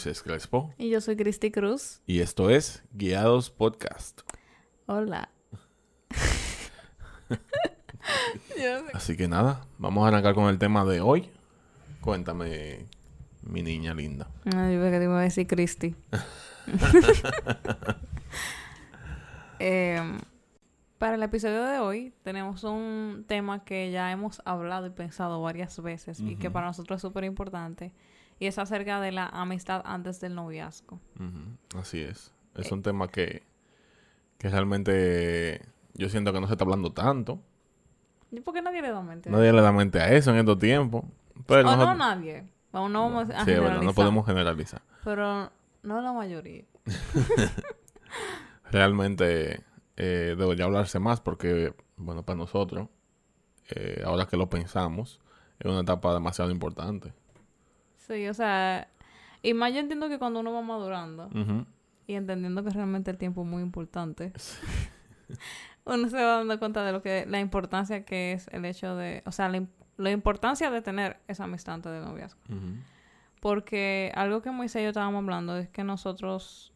Moisés Crespo. Y yo soy Cristi Cruz. Y esto es Guiados Podcast. Hola. Así que nada, vamos a arrancar con el tema de hoy. Cuéntame, mi niña linda. No, yo que te iba a decir Cristi. Em, para el episodio de hoy tenemos un tema que ya hemos hablado y pensado varias veces y que para nosotros es súper importante y es acerca de la amistad antes del noviazgo. Así es. Eh. Es un tema que, que realmente yo siento que no se está hablando tanto. ¿Y por qué nadie le da mente? Nadie le da mente a eso en estos tiempos. Pero o no nadie. No vamos a Sí, verdad, no podemos generalizar. Pero no la mayoría. Realmente eh, debería hablarse más porque, bueno, para nosotros, eh, ahora que lo pensamos, es una etapa demasiado importante. Sí, o sea, y más yo entiendo que cuando uno va madurando y entendiendo que realmente el tiempo es muy importante, uno se va dando cuenta de lo que la importancia que es el hecho de, o sea, la, im- la importancia de tener esa amistad antes del noviazgo. Porque algo que Moisés y yo estábamos hablando es que nosotros,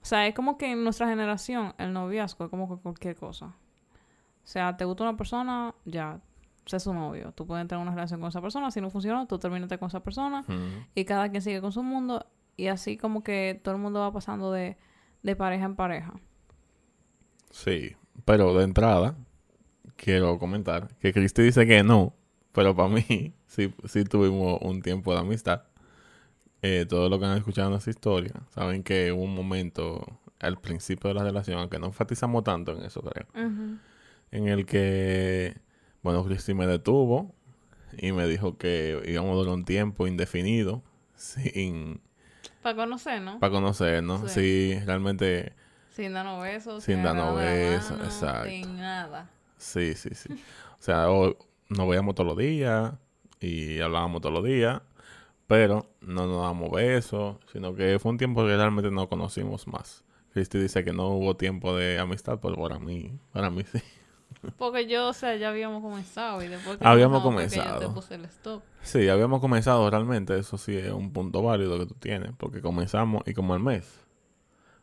o sea, es como que en nuestra generación el noviazgo es como que cualquier cosa. O sea, te gusta una persona, ya, sé su novio. Tú puedes tener una relación con esa persona, si no funciona, tú terminaste con esa persona y cada quien sigue con su mundo y así como que todo el mundo va pasando de, de pareja en pareja. Sí, pero de entrada, quiero comentar que Cristi dice que no, pero para mí sí, sí tuvimos un tiempo de amistad. Eh, todos los que han escuchado nuestra historia saben que hubo un momento al principio de la relación, aunque no enfatizamos tanto en eso, creo, en el que, bueno, Cristi me detuvo y me dijo que íbamos a durar un tiempo indefinido sin Para conocer, ¿no? para conocernos. Sí. Sí, realmente Sin darnos besos. Sin darnos besos, exacto. Sin nada. Sí, sí, sí. O sea, o- nos veíamos todos los días y hablábamos todos los días, pero no nos damos besos, sino que fue un tiempo que realmente no conocimos más. Cristi dice que no hubo tiempo de amistad, pero para mí, para mí sí. Porque yo, o sea, ya habíamos comenzado y después que Habíamos comenzado. yo te puse el stop. Sí, habíamos comenzado realmente, eso sí es un punto válido que tú tienes, porque comenzamos y como al mes.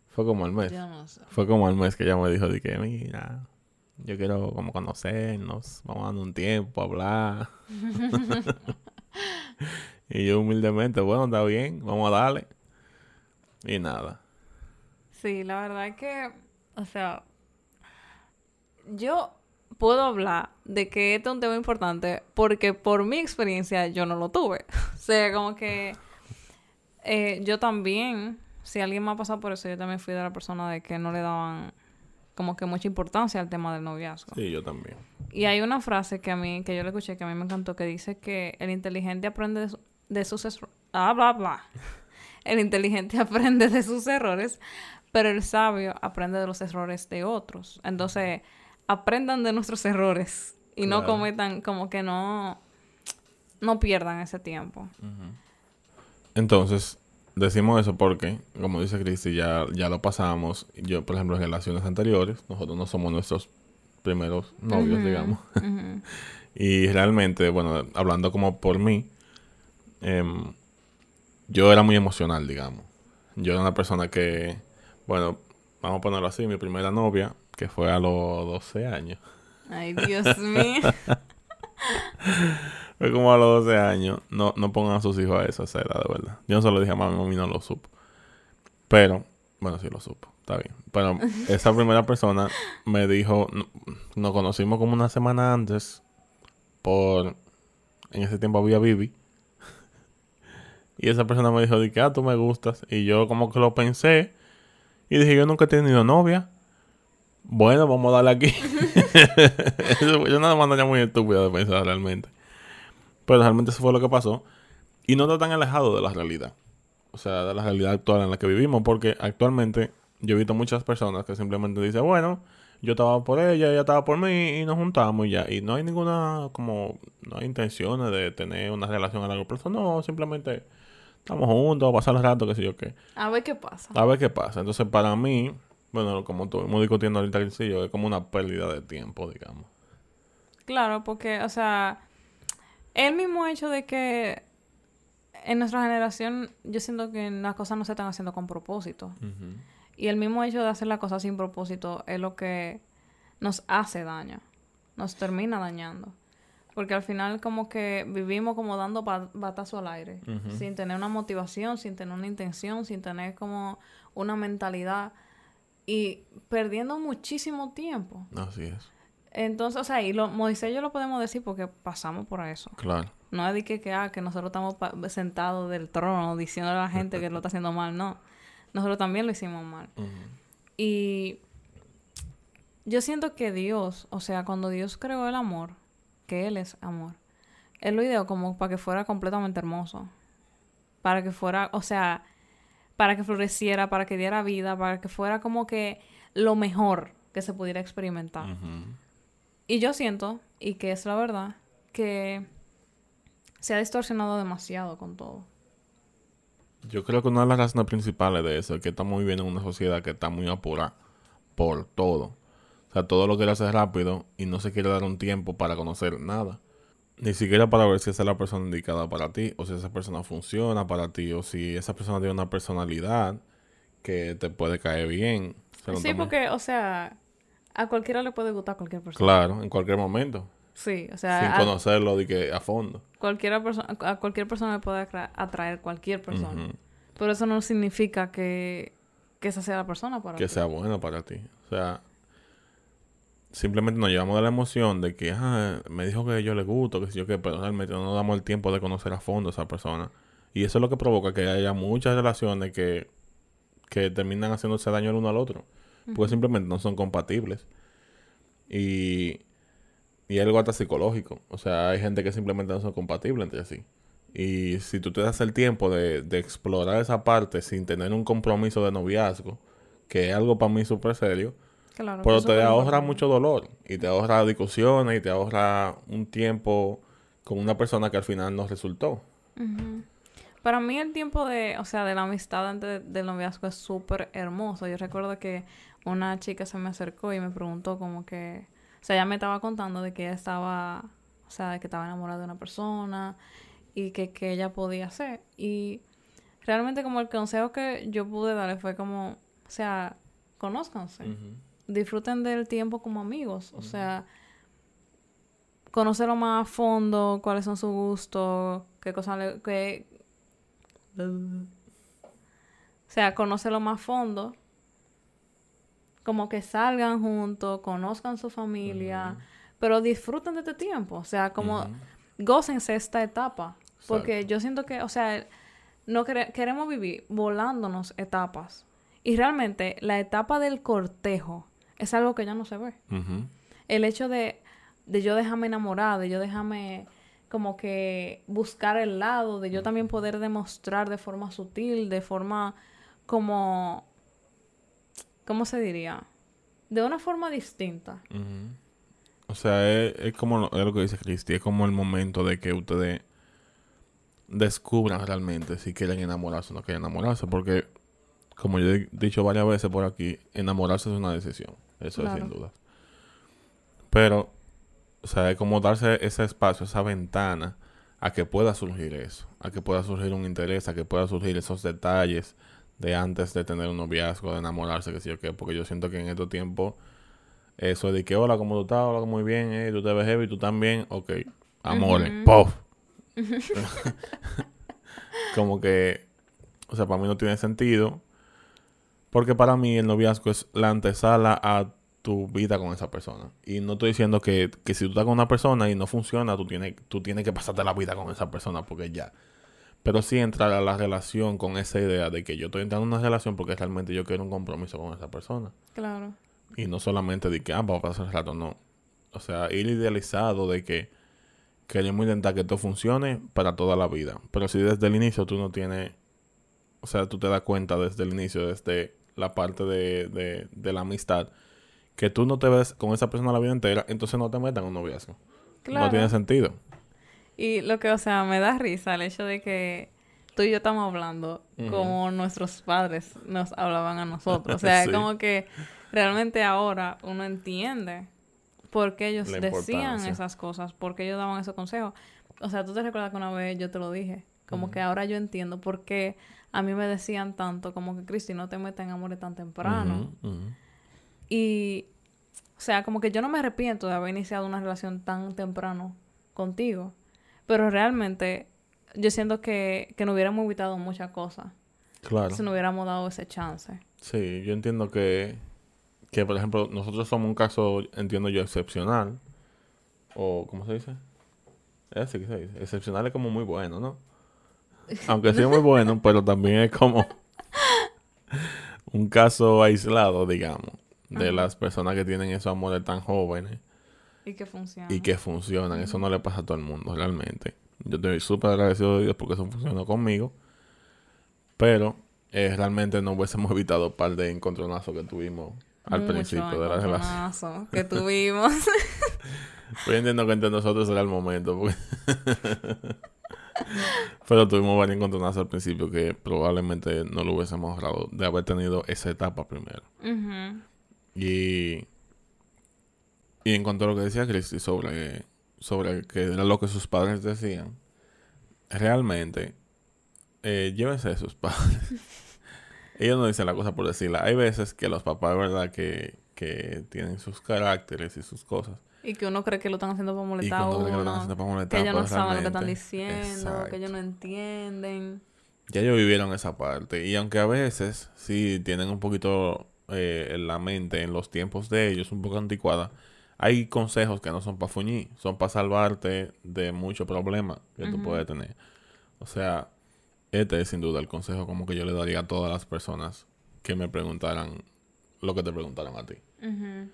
Fue como al mes. Yo no sé. Fue como al mes que ella me dijo de que, mira, yo quiero como conocernos, vamos dando un tiempo a hablar. y yo humildemente, bueno, está bien, vamos a darle. Y nada. Sí, la verdad es que, o sea, yo puedo hablar de que este es un tema importante porque por mi experiencia yo no lo tuve. o sea, como que eh, yo también, si alguien me ha pasado por eso, yo también fui de la persona de que no le daban como que mucha importancia al tema del noviazgo. Sí, yo también. Y hay una frase que a mí, que yo le escuché, que a mí me encantó, que dice que el inteligente aprende de, su- de sus errores. Ah, bla, bla. El inteligente aprende de sus errores, pero el sabio aprende de los errores de otros. Entonces, aprendan de nuestros errores y no cometan, como que no, no pierdan ese tiempo. Entonces, decimos eso porque, como dice Cristi, ya, ya lo pasamos. Yo, por ejemplo, en relaciones anteriores, nosotros no somos nuestros primeros novios, digamos. Y realmente, bueno, hablando como por mí, em, yo era muy emocional, digamos. Yo era una persona que, bueno, vamos a ponerlo así, mi primera novia, que fue a los 12 años. Ay, Dios mío. Fue como a los 12 años. No, no pongan a sus hijos a esa edad, de verdad. Yo no se lo dije a mami, mami no lo supo. Pero, bueno, sí lo supo, está bien. Pero esa primera persona me dijo, no- nos conocimos como una semana antes por, en ese tiempo había Bibi. Y esa persona me dijo, de que, ah, tú me gustas. Y yo como que lo pensé y dije, yo nunca he tenido novia. Bueno, vamos a darle aquí. Eso yo nada más manera muy estúpida de pensar realmente. Pero realmente eso fue lo que pasó. Y no está tan alejado de la realidad. O sea, de la realidad actual en la que vivimos. Porque actualmente yo he visto muchas personas que simplemente dicen, bueno, yo estaba por ella, ella estaba por mí y nos juntamos y ya. Y no hay ninguna, como, no hay intenciones de tener una relación a largo plazo. No, simplemente estamos juntos, pasar el rato, qué sé yo qué. A ver qué pasa. A ver qué pasa. Entonces, para mí, bueno, como estuvimos discutiendo ahorita, Gilcillo, es como una pérdida de tiempo, digamos. Claro, porque, o sea, el mismo hecho de que en nuestra generación yo siento que las cosas no se están haciendo con propósito. Y el mismo hecho de hacer las cosas sin propósito es lo que nos hace daño, nos termina dañando. Porque al final como que vivimos como dando batazo al aire, sin tener una motivación, sin tener una intención, sin tener como una mentalidad y perdiendo muchísimo tiempo. Así es. Entonces, o sea, y lo, Moisés yo lo podemos decir porque pasamos por eso. Claro. No es de que, que, ah, que nosotros estamos sentados del trono diciendo a la gente que lo está haciendo mal, no. Nosotros también lo hicimos mal. Y yo siento que Dios, o sea, cuando Dios creó el amor, que Él es amor, Él lo ideó como para que fuera completamente hermoso. Para que fuera, o sea, para que floreciera, para que diera vida, para que fuera como que lo mejor que se pudiera experimentar. Y yo siento, y que es la verdad, que se ha distorsionado demasiado con todo. Yo creo que una de las razones principales de eso es que estamos viviendo en una sociedad que está muy apurada por todo. O sea, todo lo quiere hacer rápido y no se quiere dar un tiempo para conocer nada. Ni siquiera para ver si esa es la persona indicada para ti, o si esa persona funciona para ti, o si esa persona tiene una personalidad que te puede caer bien. sí, porque, o sea, a cualquiera le puede gustar a cualquier persona. Claro, en cualquier momento. Sí, o sea... Sin conocerlo de que a fondo. Cualquiera persona, a cualquier persona le puede atraer cualquier persona. Pero eso no significa que, que esa sea la persona para que ti. Que sea buena para ti. O sea, simplemente nos llevamos de la emoción de que, ah, me dijo que yo le gusto, que si yo que, pero realmente no nos damos el tiempo de conocer a fondo a esa persona. Y eso es lo que provoca que haya muchas relaciones que, que terminan haciéndose daño el uno al otro. Porque simplemente no son compatibles. Y, y algo hasta psicológico. O sea, hay gente que simplemente no son compatibles entre sí. Y si tú te das el tiempo de, de explorar esa parte sin tener un compromiso de noviazgo, que es algo para mí súper serio, pero te ahorra mucho dolor y te ahorra discusiones y te ahorra un tiempo con una persona que al final no resultó. Para mí el tiempo de, o sea, de la amistad antes del noviazgo es súper hermoso. Yo recuerdo que una chica se me acercó y me preguntó como que, o sea, ella me estaba contando de que ella estaba, o sea, de que estaba enamorada de una persona y que, que ella podía hacer. Y realmente como el consejo que yo pude darle fue como, o sea, conózcanse disfruten del tiempo como amigos. O sea, conocerlo más a fondo, cuáles son sus gustos, qué cosas le... Qué... O sea, conocerlo más a fondo. Como que salgan juntos, conozcan su familia, pero disfruten de este tiempo. O sea, como gócense esta etapa. Porque yo siento que, o sea, no queremos vivir volándonos etapas. Y realmente la etapa del cortejo es algo que ya no se ve. El hecho de, de yo dejarme enamorar, de yo dejarme como que buscar el lado, de yo también poder demostrar de forma sutil, de forma como, ¿cómo se diría? De una forma distinta. O sea, es, como es lo que dice Cristi, es como el momento de que ustedes descubran realmente si quieren enamorarse o no quieren enamorarse, porque como yo he dicho varias veces por aquí, enamorarse es una decisión. Eso es sin duda. Pero, o sea, es como darse ese espacio, esa ventana a que pueda surgir eso, a que pueda surgir un interés, a que pueda surgir esos detalles de antes de tener un noviazgo, de enamorarse, que sé yo qué, porque yo siento que en estos tiempos eso de que hola, como tú estás, hola, muy bien, eh, tú te ves heavy, tú también, ok, amores, puff. como que, o sea, para mí no tiene sentido porque para mí el noviazgo es la antesala a tu vida con esa persona. Y no estoy diciendo que, que si tú estás con una persona y no funciona, tú tienes, tú tienes que pasarte la vida con esa persona porque ya. Pero sí entrar a la relación con esa idea de que yo estoy entrando en una relación porque realmente yo quiero un compromiso con esa persona. Claro. Y no solamente de que, ah, vamos a pasar el rato, no. O sea, ir idealizado de que queremos intentar que esto funcione para toda la vida. Pero si desde el inicio tú no tienes, o sea, tú te das cuenta desde el inicio, desde la parte de, de, la amistad, que tú no te ves con esa persona la vida entera, entonces no te metan en un noviazgo. No tiene sentido. Y lo que, o sea, me da risa el hecho de que tú y yo estamos hablando como nuestros padres nos hablaban a nosotros. O sea, es como que realmente ahora uno entiende por qué ellos decían esas cosas, por qué ellos daban esos consejos. O sea, tú te recuerdas que una vez yo te lo dije, Como que ahora yo entiendo por qué a mí me decían tanto como que Cristi no te metas en amores tan temprano. Y, o sea, como que yo no me arrepiento de haber iniciado una relación tan temprano contigo. Pero realmente yo siento que, que nos hubiéramos evitado muchas cosas Claro. si no hubiéramos dado ese chance. Sí, yo entiendo que, que, por ejemplo, nosotros somos un caso, entiendo yo, excepcional. O, ¿cómo se dice? Es así que se dice. Excepcional es como muy bueno, ¿no? Aunque sea muy bueno, pero también es como un caso aislado, digamos, de Ajá. las personas que tienen esos amores tan jóvenes Y que funciona. y que funcionan. Eso no le pasa a todo el mundo, realmente. Yo estoy súper agradecido de Dios porque eso funcionó conmigo. Pero eh, realmente no hubiésemos evitado un par de encontronazos que tuvimos al Mucho principio de la relación. que tuvimos. Pero yo entiendo que entre nosotros era el momento. porque- Pero tuvimos varios encontronazos al principio que probablemente no lo hubiésemos ahorrado de haber tenido esa etapa primero. Y, y en cuanto a lo que decía Cristi sobre, sobre que era lo que sus padres decían, realmente, eh, llévense de sus padres. Ellos no dicen la cosa por decirla. Hay veces que los papás, ¿verdad? Que, que tienen sus caracteres y sus cosas. Y que uno cree que lo están haciendo para Y molestar a cuando creen que lo están uno. haciendo para molestar, Que ellos no pero saben lo que están diciendo, Exacto. que ellos no entienden. Ya ellos vivieron esa parte. Y aunque a veces sí tienen un poquito eh, en la mente, en los tiempos de ellos, un poco anticuada, hay consejos que no son para fuñir, son para salvarte de muchos problemas que tú Ujú. puedes tener. O sea, este es sin duda el consejo como que yo le daría a todas las personas que me preguntaran lo que te preguntaron a ti. Ujú.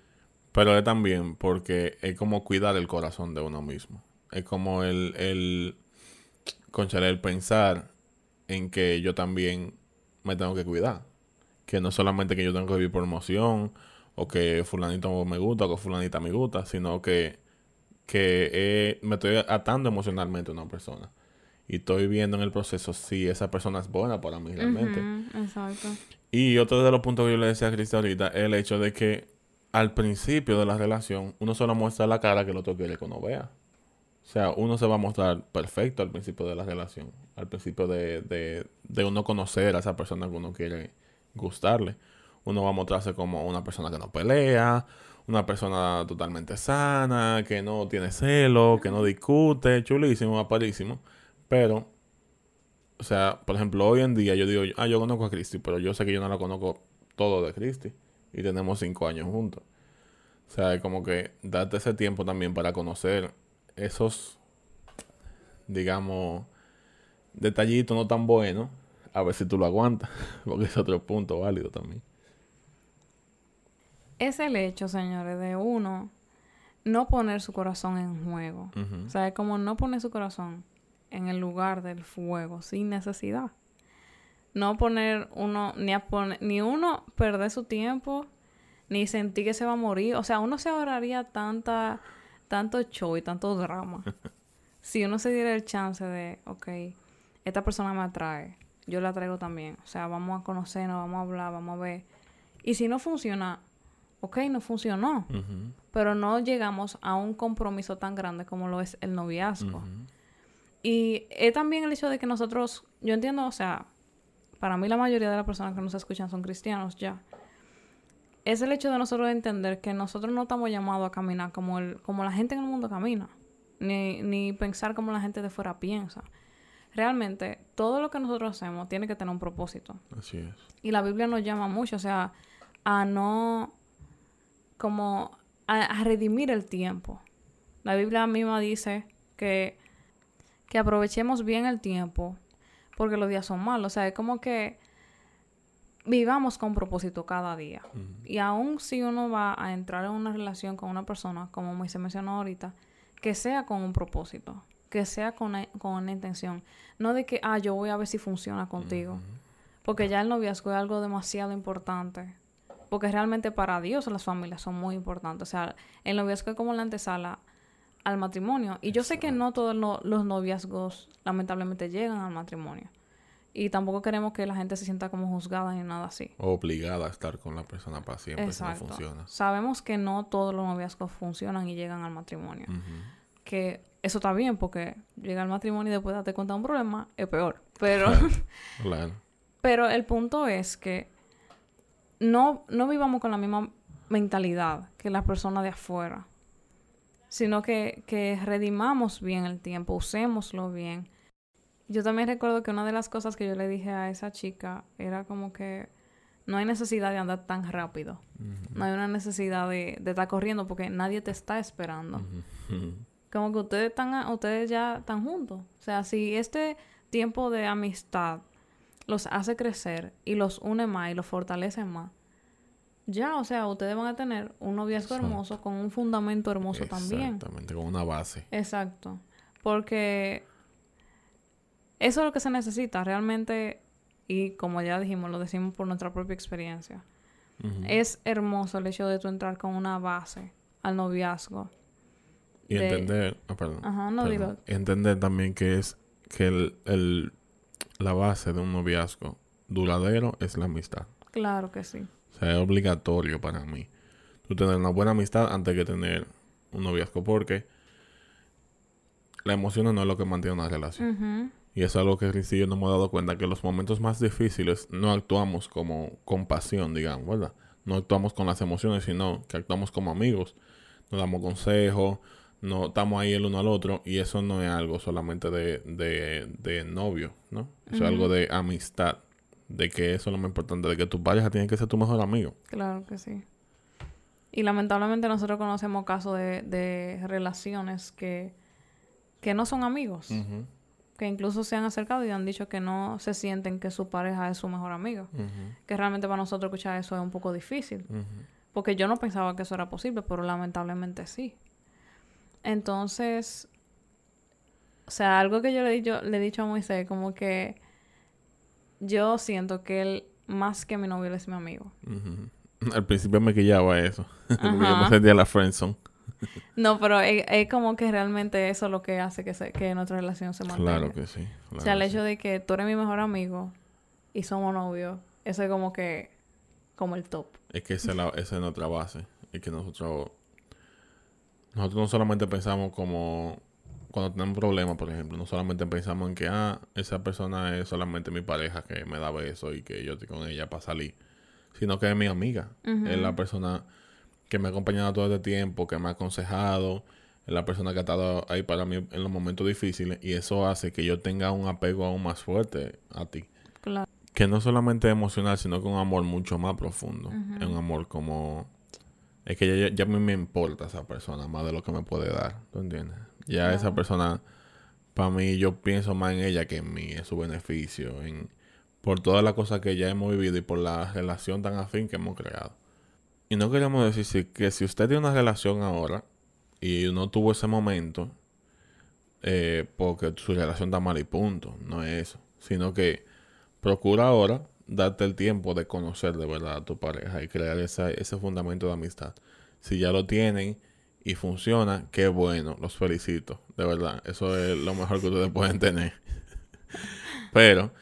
Pero es también porque es como cuidar el corazón de uno mismo. Es como el, el, conchale, el pensar en que yo también me tengo que cuidar. Que no solamente que yo tengo que vivir por emoción, o que fulanito me gusta, o que fulanita me gusta, sino que, que eh, me estoy atando emocionalmente a una persona. Y estoy viendo en el proceso si esa persona es buena para mí realmente. Exacto. Y otro de los puntos que yo le decía a Cristi ahorita es el hecho de que al principio de la relación uno solo muestra la cara que el otro quiere que uno vea. O sea, uno se va a mostrar perfecto al principio de la relación. Al principio de, de, de uno conocer a esa persona que uno quiere gustarle. Uno va a mostrarse como una persona que no pelea, una persona totalmente sana, que no tiene celo, que no discute, chulísimo, aparísimo. Pero o sea, por ejemplo, hoy en día yo digo, ah, yo conozco a Cristi, pero yo sé que yo no la conozco todo de Cristi. Y tenemos cinco años juntos. O sea, es como que date ese tiempo también para conocer esos, digamos, detallitos no tan buenos. A ver si tú lo aguantas. Porque es otro punto válido también. Es el hecho, señores, de uno no poner su corazón en juego. O sea, es como no poner su corazón en el lugar del fuego sin necesidad. No poner uno, ni, a poner, ni uno perder su tiempo, ni sentir que se va a morir. O sea, uno se ahorraría tanta, tanto show y tanto drama. si uno se diera el chance de, ok, esta persona me atrae, yo la traigo también. O sea, vamos a conocernos, vamos a hablar, vamos a ver. Y si no funciona, ok, no funcionó. Pero no llegamos a un compromiso tan grande como lo es el noviazgo. Y es también el hecho de que nosotros, yo entiendo, o sea, para mí la mayoría de las personas que nos escuchan son cristianos ya. Es el hecho de nosotros entender que nosotros no estamos llamados a caminar como, el, como la gente en el mundo camina, ni, ni pensar como la gente de fuera piensa. Realmente, todo lo que nosotros hacemos tiene que tener un propósito. Así es. Y la Biblia nos llama mucho, o sea, a no, como, a, a redimir el tiempo. La Biblia misma dice que, que aprovechemos bien el tiempo, porque los días son malos. O sea, es como que vivamos con propósito cada día. Y aún si uno va a entrar en una relación con una persona, como Moisés mencionó ahorita, que sea con un propósito, que sea con una, con una intención. No de que, ah, yo voy a ver si funciona contigo. Porque ya el noviazgo es algo demasiado importante. Porque realmente para Dios las familias son muy importantes. O sea, el noviazgo es como la antesala al matrimonio. Y yo sé que no todos lo- los noviazgos lamentablemente llegan al matrimonio. Y tampoco queremos que la gente se sienta como juzgada ni nada así. Obligada a estar con la persona para siempre Exacto. si no funciona. Sabemos que no todos los noviazgos funcionan y llegan al matrimonio. Que eso está bien porque llega al matrimonio y después date cuenta de un problema es peor. Pero, Claro. pero el punto es que no, no vivamos con la misma mentalidad que las personas de afuera, sino que, que redimamos bien el tiempo, usémoslo bien. Yo también recuerdo que una de las cosas que yo le dije a esa chica era como que no hay necesidad de andar tan rápido. No hay una necesidad de, de estar corriendo porque nadie te está esperando. Como que ustedes están, ustedes ya están juntos. O sea, si este tiempo de amistad los hace crecer y los une más y los fortalece más, ya, o sea, ustedes van a tener un noviazgo Exacto. hermoso con un fundamento hermoso también. Exactamente, con una base. Exacto. Porque eso es lo que se necesita realmente, y como ya dijimos, lo decimos por nuestra propia experiencia. Es hermoso el hecho de tú entrar con una base al noviazgo. Y de- entender, ah, perdón, Ajá, no perdón. digo. Entender también que es que el, el- la base de un noviazgo duradero es la amistad. Claro que sí. O sea, es obligatorio para mí. Tú tener una buena amistad antes que tener un noviazgo porque la emoción no es lo que mantiene una relación. Ujú. Y es algo que y yo nos hemos dado cuenta que en los momentos más difíciles no actuamos como con pasión, digamos, ¿verdad? No actuamos con las emociones, sino que actuamos como amigos. Nos damos consejos, no estamos ahí el uno al otro y eso no es algo solamente de, de, de novio, ¿no? Eso es algo de amistad, de que eso es lo más importante, de que tu pareja tiene que ser tu mejor amigo. Claro que sí. Y lamentablemente nosotros conocemos casos de, de relaciones que, que no son amigos. Que incluso se han acercado y han dicho que no se sienten que su pareja es su mejor amigo. Que realmente para nosotros escuchar eso es un poco difícil. Porque yo no pensaba que eso era posible, pero lamentablemente sí. Entonces, o sea, algo que yo le he dicho, le he dicho a Moisés, como que yo siento que él, más que mi novio, él es mi amigo. Al principio me quillaba eso. Porque yo me sentía la friendzone. No, pero es, es como que realmente eso es lo que hace que, se, que nuestra relación se mantenga. Claro que sí. o sea, el hecho de que tú eres mi mejor amigo y somos novios, eso es como que, como el top. Es que esa es, la- esa es nuestra base. Y que nosotros... Nosotros no solamente pensamos como... Cuando tenemos problemas, por ejemplo, no solamente pensamos en que, ah, esa persona es solamente mi pareja que me da besos y que yo estoy con ella para salir. Sino que es mi amiga. Es la persona que me ha acompañado todo este tiempo, que me ha aconsejado. Es la persona que ha estado ahí para mí en los momentos difíciles. Y eso hace que yo tenga un apego aún más fuerte a ti. Claro. que no solamente es emocional, sino que un amor mucho más profundo. Es un amor como... Es que ya, ya, ya a mí me importa esa persona más de lo que me puede dar. ¿Tú entiendes? Ya esa persona, para mí, yo pienso más en ella que en mí, en su beneficio, en por todas las cosas que ya hemos vivido y por la relación tan afín que hemos creado. Y no queremos decir que si usted tiene una relación ahora y no tuvo ese momento, eh, porque su relación está mal y punto. No es eso. Sino que procura ahora darte el tiempo de conocer de verdad a tu pareja y crear esa- ese fundamento de amistad. Si ya lo tienen y funciona, qué bueno, los felicito, de verdad. Eso es lo mejor que ustedes pueden tener. Pero,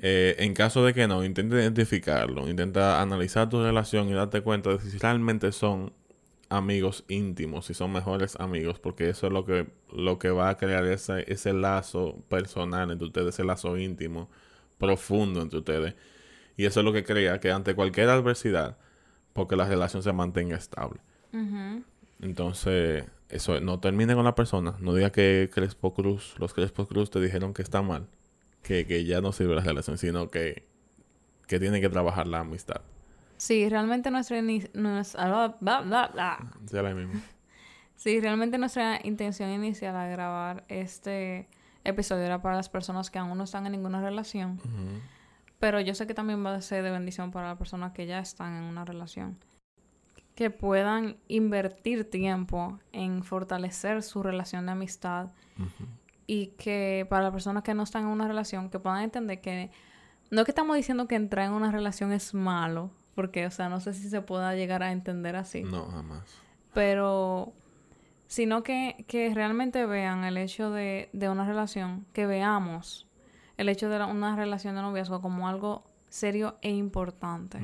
eh, en caso de que no, intenta identificarlo, intenta analizar tu relación y darte cuenta de si realmente son amigos íntimos, si son mejores amigos, porque eso es lo que, lo que va a crear ese, ese lazo personal entre ustedes, ese lazo íntimo, profundo entre ustedes. Y eso es lo que crea que ante cualquier adversidad, porque la relación se mantenga estable. Ujú. Entonces, eso, no termine con la persona. No diga que Crespo Cruz, los Crespo Cruz te dijeron que está mal, que, que ya no sirve la relación, sino que, que tiene que trabajar la amistad. Sí, realmente nuestra... nuestra bla, bla, bla, bla. Ya la misma. Sí, realmente nuestra intención inicial al grabar este episodio era para las personas que aún no están en ninguna relación. Pero yo sé que también va a ser de bendición para las personas que ya están en una relación. Que puedan invertir tiempo en fortalecer su relación de amistad. Y que para las personas que no están en una relación, que puedan entender que no es que estamos diciendo que entrar en una relación es malo. Porque, o sea, no sé si se pueda llegar a entender así. No, jamás. pero sino que, que realmente vean el hecho de, de una relación, que veamos el hecho de la- una relación de noviazgo como algo serio e importante,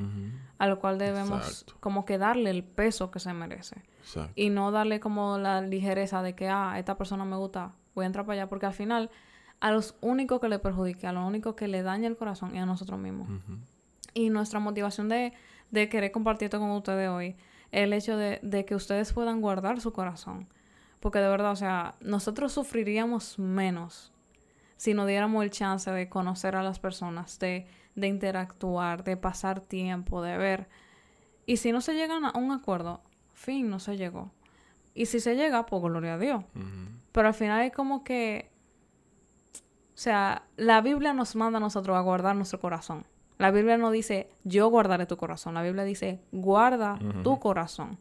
a lo cual debemos Exacto. como que darle el peso que se merece. Exacto. Y no darle como la ligereza de que, ah, esta persona me gusta, voy a entrar para allá, porque al final a los únicos que le perjudica, a lo único que le daña el corazón es a nosotros mismos. Y nuestra motivación de, de querer compartir esto con ustedes hoy es el hecho de, de que ustedes puedan guardar su corazón. Porque de verdad, o sea, nosotros sufriríamos menos si nos diéramos el chance de conocer a las personas, de, de interactuar, de pasar tiempo, de ver. Y si no se llegan a un acuerdo, fin, no se llegó. Y si se llega, pues gloria a Dios. Pero al final es como que, o sea, la Biblia nos manda a nosotros a guardar nuestro corazón. La Biblia no dice, yo guardaré tu corazón. La Biblia dice, guarda tu corazón.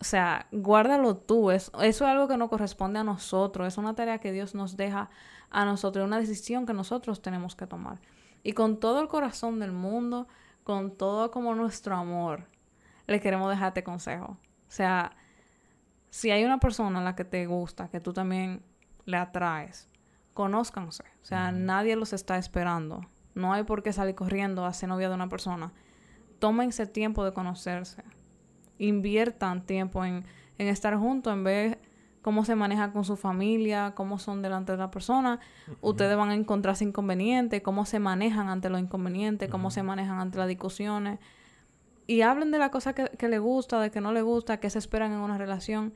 O sea, guárdalo tú. Es, eso es algo que no corresponde a nosotros. Es una tarea que Dios nos deja a nosotros. Es una decisión que nosotros tenemos que tomar. Y con todo el corazón del mundo, con todo como nuestro amor, le queremos dejar este consejo. O sea, si hay una persona a la que te gusta, que tú también le atraes, conózcanse. O sea, nadie los está esperando. No hay por qué salir corriendo a ser novia de una persona. Tómense tiempo de conocerse. Inviertan tiempo en, en estar juntos, en ver cómo se maneja con su familia, cómo son delante de la persona. Ustedes van a encontrarse inconvenientes, cómo se manejan ante los inconvenientes, cómo se manejan ante las discusiones. Y hablen de la cosa que, que le gusta, de que no le gusta, que se esperan en una relación.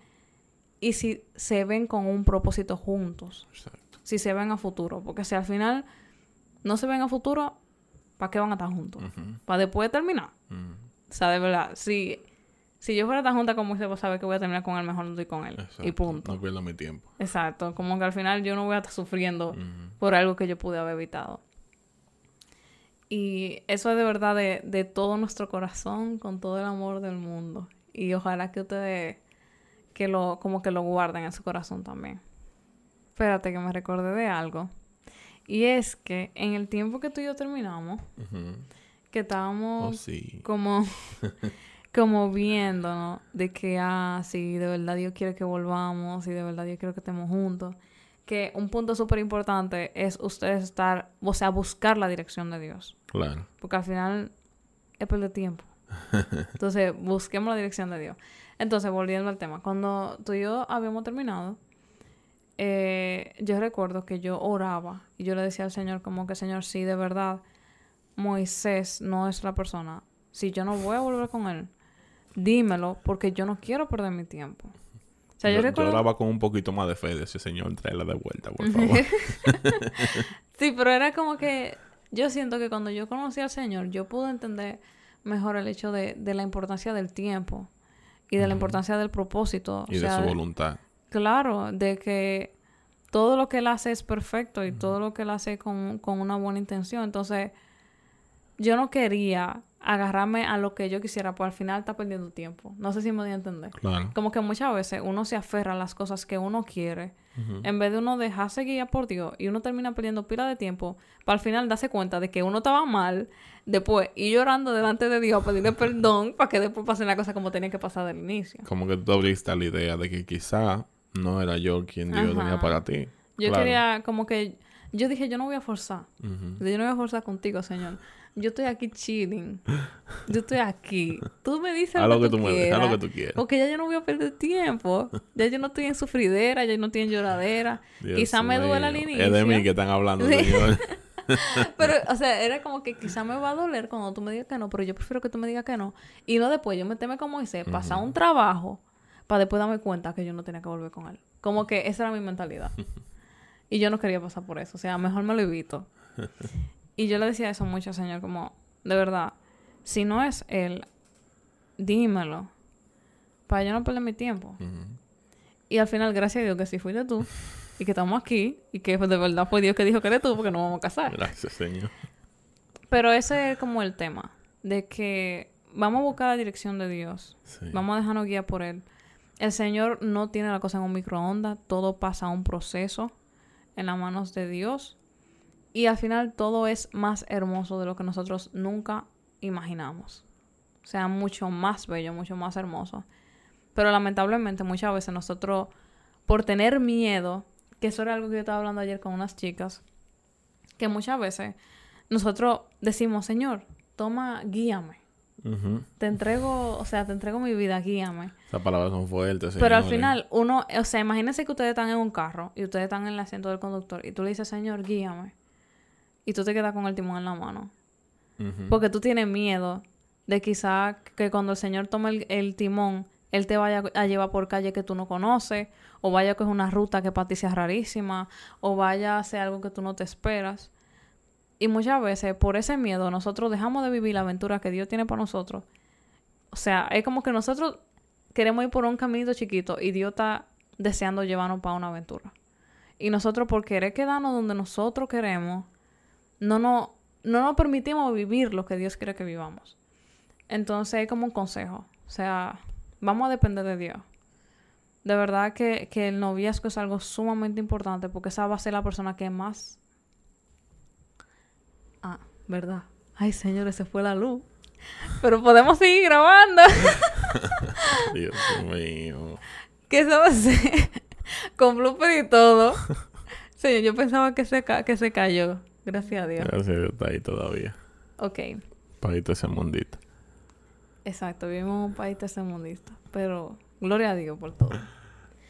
Y si se ven con un propósito juntos, Exacto. si se ven a futuro. Porque si al final no se ven a futuro, ¿para qué van a estar juntos? Ujú. ¿Para después de terminar? O sea, de verdad, si, si yo fuera tan junta como usted, pues sabe que voy a terminar con él, mejor no estoy con él. Exacto. Y punto. No pierda mi tiempo. Exacto. Como que al final yo no voy a estar sufriendo por algo que yo pude haber evitado. Y eso es de verdad de, de todo nuestro corazón, con todo el amor del mundo. Y ojalá que ustedes que lo, como que lo guarden en su corazón también. Espérate que me recordé de algo. Y es que en el tiempo que tú y yo terminamos, que estábamos Oh, sí. como, como viendo, ¿no? De que, ah, sí, de verdad Dios quiere que volvamos, y de verdad Dios quiere que estemos juntos. Que un punto súper importante es ustedes estar, o sea, buscar la dirección de Dios. Claro. Porque al final es perder tiempo. Entonces, busquemos la dirección de Dios. Entonces, volviendo al tema, cuando tú y yo habíamos terminado, eh, yo recuerdo que yo oraba y yo le decía al Señor como que, Señor, si de verdad Moisés no es la persona, si yo no voy a volver con él, dímelo porque yo no quiero perder mi tiempo. O sea, yo, yo, recuerdo... yo oraba con un poquito más de fe de ese señor, tráela de vuelta, por favor. Sí, pero era como que yo siento que cuando yo conocí al Señor, yo pude entender mejor el hecho de, de la importancia del tiempo y de la importancia del propósito. y o sea, de su voluntad. Claro, de que todo lo que él hace es perfecto y todo lo que él hace con, con una buena intención. Entonces, yo no quería agarrarme a lo que yo quisiera, pues al final está perdiendo tiempo. No sé si me voy a entender. Claro. Como que muchas veces uno se aferra a las cosas que uno quiere en vez de uno dejarse guiar por Dios y uno termina perdiendo pila de tiempo para al final darse cuenta de que uno estaba mal, después ir llorando delante de Dios, pedirle perdón para que después pasen las cosas como tenían que pasar del inicio. Como que tú abriste la idea de que quizá no era yo quien Dios Ajá. tenía para ti. Yo Claro. quería como que yo dije, yo no voy a forzar. Yo no voy a forzar contigo, Señor. Yo estoy aquí chilling. Yo estoy aquí. Tú me dices lo que, que tú tú me- haz quieras. lo que tú quieras. Porque ya yo no voy a perder tiempo. Ya yo no estoy en sufridera, ya yo no estoy en lloradera. Dios Quizá me duela al inicio. Es de mí que están hablando, Sí. señor. Pero, o sea, era como que quizá me va a doler cuando tú me digas que no, pero yo prefiero que tú me digas que no. Y no después yo meterme como Moisés, pasar un trabajo para después darme cuenta que yo no tenía que volver con él. Como que esa era mi mentalidad. Y yo no quería pasar por eso. O sea, mejor me lo evito. Y yo le decía eso mucho, Señor, como, de verdad, si no es él, dímelo. Para yo no perder mi tiempo. Y al final, gracias a Dios que sí fuiste tú. Y que estamos aquí. Y que de verdad fue Dios que dijo que eres tú porque nos vamos a casar. Gracias, señor. Pero ese es como el tema, de que vamos a buscar la dirección de Dios, Sí. vamos a dejarnos guiar por Él. El Señor no tiene la cosa en un microondas, todo pasa un proceso en las manos de Dios y al final todo es más hermoso de lo que nosotros nunca imaginamos. O sea, mucho más bello, mucho más hermoso. Pero lamentablemente muchas veces nosotros, por tener miedo, que eso era algo que yo estaba hablando ayer con unas chicas, que muchas veces nosotros decimos, Señor, toma, guíame. Te entrego, o sea, te entrego mi vida, guíame. Esas palabras son fuertes. Pero al final, uno, o sea, imagínense que ustedes están en un carro y ustedes están en el asiento del conductor y tú le dices, Señor, guíame. Y tú te quedas con el timón en la mano. Porque tú tienes miedo de quizá que cuando el Señor tome el, el timón, Él te vaya a llevar por calle que tú no conoces, o vaya a coger una ruta que para ti sea rarísima, o vaya a hacer algo que tú no te esperas. Y muchas veces, por ese miedo, nosotros dejamos de vivir la aventura que Dios tiene para nosotros. O sea, es como que nosotros queremos ir por un caminito chiquito y Dios está deseando llevarnos para una aventura. Y nosotros, por querer quedarnos donde nosotros queremos, no nos, no nos permitimos vivir lo que Dios quiere que vivamos. Entonces, es como un consejo. O sea, vamos a depender de Dios. De verdad que, que el noviazgo es algo sumamente importante porque esa va a ser la persona que más... Ah, ¿verdad? Ay, señores, se fue la luz. Pero podemos seguir grabando. Dios mío. ¿Qué se va a hacer? Con blooper y todo. Señor, yo pensaba que se, ca- que se cayó. Gracias a Dios. Gracias a Dios está ahí todavía. Ok, Paguito ese mundito. exacto. Vivimos un país tercermundista. Pero gloria a Dios por todo.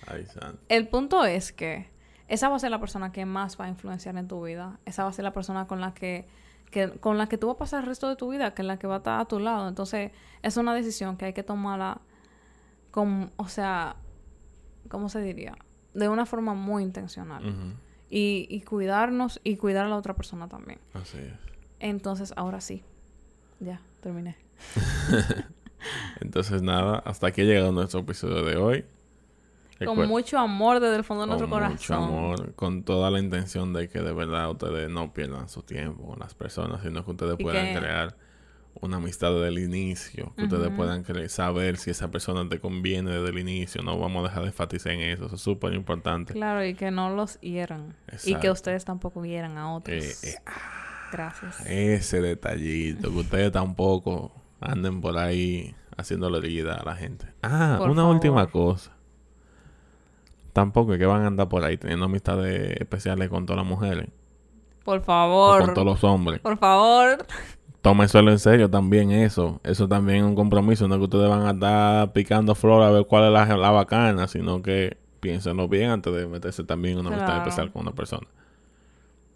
Ay, santo. El punto es que esa va a ser la persona que más va a influenciar en tu vida. Esa va a ser la persona con la que, que- con la que tú vas a pasar el resto de tu vida, que es la que va a estar a tu lado. Entonces, es una decisión que hay que tomarla con, o sea, ¿cómo se diría? De una forma muy intencional. Ujú. Y, y cuidarnos y cuidar a la otra persona también. Así es. Entonces, ahora sí. Ya, terminé. Entonces, nada, hasta aquí ha llegado nuestro episodio de hoy. Con mucho amor desde el fondo de nuestro con corazón. mucho amor, con toda la intención de que de verdad ustedes no pierdan su tiempo con las personas, sino que ustedes puedan que- crear una amistad desde el inicio, que ustedes puedan saber si esa persona te conviene desde el inicio, no vamos a dejar de enfatizar en eso, eso es súper importante. Claro, y que no los hieran. Y que ustedes tampoco hieran a otros. Eh, eh, Gracias. ese detallito, que ustedes tampoco anden por ahí haciéndole herida a la gente. Ah, Por una favor. última cosa. Tampoco es que van a andar por ahí teniendo amistades especiales con todas las mujeres Por o favor. con todos los hombres. Por favor. Tómenselo en serio también eso. Eso también es un compromiso. No es que ustedes van a estar picando flor a ver cuál es la, la bacana, sino que piénsenlo bien antes de meterse también en una amistad Claro. especial con una persona.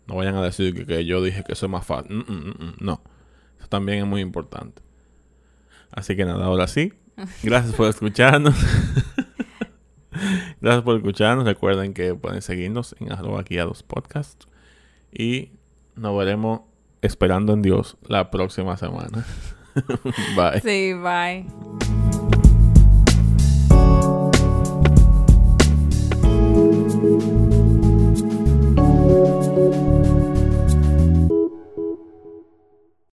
No vayan a decir que, que yo dije que eso es más fácil. Mm, mm, mm, mm. No. Eso también es muy importante. Así que nada, ahora sí. Gracias por escucharnos. Gracias por escucharnos. Recuerden que pueden seguirnos en arroba guiados podcast. Y nos veremos esperando en Dios la próxima semana. Bye. Sí, bye.